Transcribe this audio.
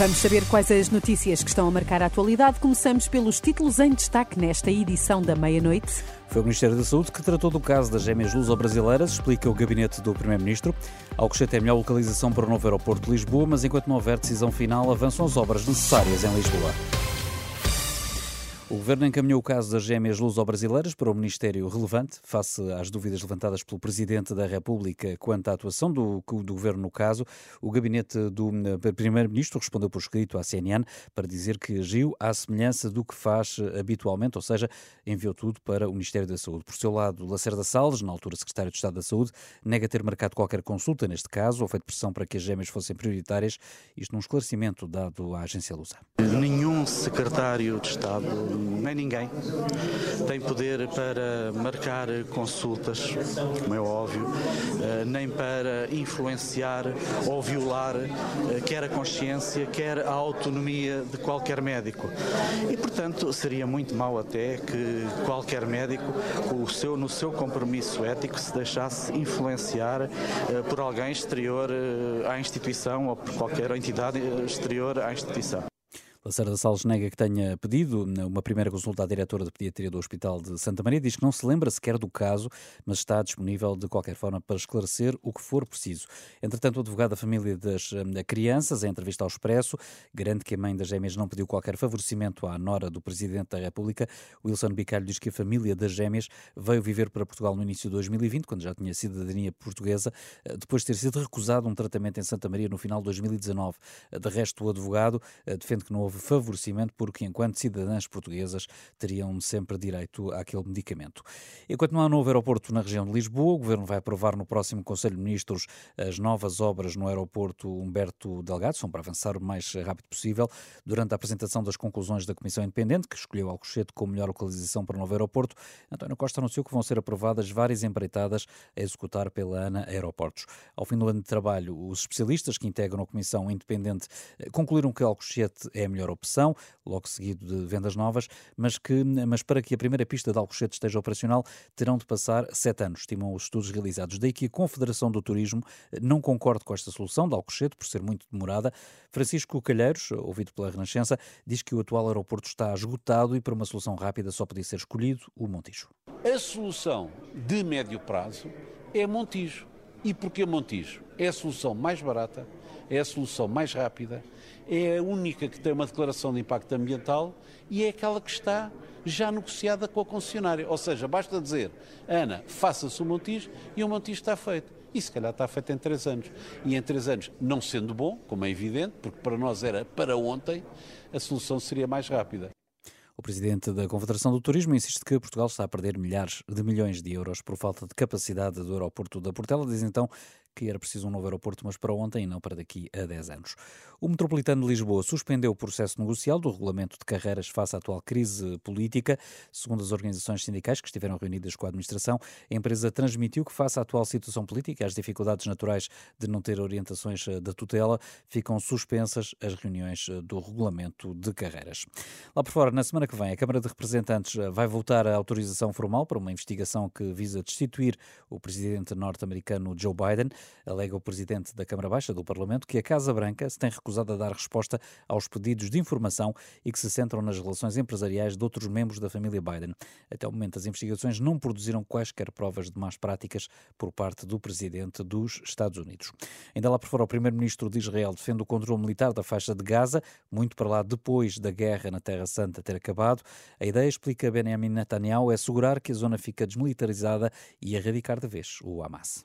Vamos saber quais as notícias que estão a marcar a atualidade. Começamos pelos títulos em destaque nesta edição da meia-noite. Foi o Ministério da Saúde que tratou do caso das gêmeas luso-brasileiras, explica o gabinete do Primeiro-Ministro. Alcochete é a melhor localização para o novo aeroporto de Lisboa, mas enquanto não houver decisão final, avançam as obras necessárias em Lisboa. O Governo encaminhou o caso das gêmeas luso-brasileiras para o Ministério relevante, face às dúvidas levantadas pelo Presidente da República quanto à atuação do, do Governo no caso. O gabinete do eh, Primeiro-Ministro respondeu por escrito à CNN para dizer que agiu à semelhança do que faz eh, habitualmente, ou seja, enviou tudo para o Ministério da Saúde. Por seu lado, Lacerda Salles, na altura Secretário de Estado da Saúde, nega ter marcado qualquer consulta neste caso ou feito pressão para que as gêmeas fossem prioritárias, isto num esclarecimento dado à agência Lusa. Nenhum secretário de Estado nem ninguém tem poder para marcar consultas, como é óbvio, eh, nem para influenciar ou violar eh, quer a consciência, quer a autonomia de qualquer médico. E, portanto, seria muito mal até que qualquer médico, seu, no seu compromisso ético, se deixasse influenciar eh, por alguém exterior à instituição ou por qualquer entidade exterior à instituição. Lacerda Salles nega que tenha pedido uma primeira consulta à diretora de pediatria do Hospital de Santa Maria. Diz que não se lembra sequer do caso, mas está disponível de qualquer forma para esclarecer o que for preciso. Entretanto, o advogado da família das eh, crianças, em entrevista ao Expresso, garante que a mãe das gêmeas não pediu qualquer favorecimento à nora do Presidente da República. Wilson Bicalho diz que a família das gêmeas veio viver para Portugal no início de 2020, quando já tinha cidadania portuguesa, eh, depois de ter sido recusado um tratamento em Santa Maria no final de 2019. De resto, o advogado eh, defende que não houve favorecimento, porque enquanto cidadãs portuguesas teriam sempre direito àquele medicamento. Enquanto não há novo aeroporto na região de Lisboa, o Governo vai aprovar no próximo Conselho de Ministros as novas obras no aeroporto Humberto Delgado, são para avançar o mais rápido possível. Durante a apresentação das conclusões da Comissão Independente, que escolheu Alcochete como melhor localização para o novo aeroporto, António Costa anunciou que vão ser aprovadas várias empreitadas a executar pela ANA Aeroportos. Ao fim do ano de trabalho, os especialistas que integram a Comissão Independente eh, concluíram que Alcochete é a melhor melhor opção, logo seguido de vendas novas, mas, que, mas para que a primeira pista de Alcochete esteja operacional terão de passar sete anos, estimam os estudos realizados. Daí que a Confederação do Turismo não concorda com esta solução de Alcochete, por ser muito demorada. Francisco Calheiros, ouvido pela Renascença, diz que o atual aeroporto está esgotado e para uma solução rápida só podia ser escolhido o Montijo. A solução de médio prazo é Montijo. E porquê Montijo? É a solução mais barata, é a solução mais rápida, é a única que tem uma declaração de impacto ambiental e é aquela que está já negociada com a concessionária. Ou seja, basta dizer, Ana, faça-se o Montijo e o Montijo está feito. E se calhar está feito em três anos. E em três anos, não sendo bom, como é evidente, porque para nós era para ontem, a solução seria mais rápida. O presidente da Confederação do Turismo insiste que Portugal está a perder milhares de milhões de euros por falta de capacidade do aeroporto da Portela. Diz então que era preciso um novo aeroporto, mas para ontem e não para daqui a 10 anos. O Metropolitano de Lisboa suspendeu o processo negocial do regulamento de carreiras face à atual crise política. Segundo as organizações sindicais que estiveram reunidas com a administração, a empresa transmitiu que, face à atual situação política e às dificuldades naturais de não ter orientações eh, da tutela, ficam suspensas as reuniões eh, do regulamento de carreiras. Lá por fora, na semana que vem, a Câmara de Representantes eh, vai votar a autorização formal para uma investigação que visa destituir o presidente norte-americano Joe Biden alega o presidente da Câmara Baixa do Parlamento que a Casa Branca se tem recusado a dar resposta aos pedidos de informação e que se centram nas relações empresariais de outros membros da família Biden. Até o momento, as investigações não produziram quaisquer provas de más práticas por parte do presidente dos Estados Unidos. Ainda lá por fora, o primeiro-ministro de Israel defende o controle militar da faixa de Gaza, muito para lá depois da guerra na Terra Santa ter acabado. A ideia, explica Benjamin Netanyahu, é assegurar que a zona fica desmilitarizada e erradicar de vez o Hamas.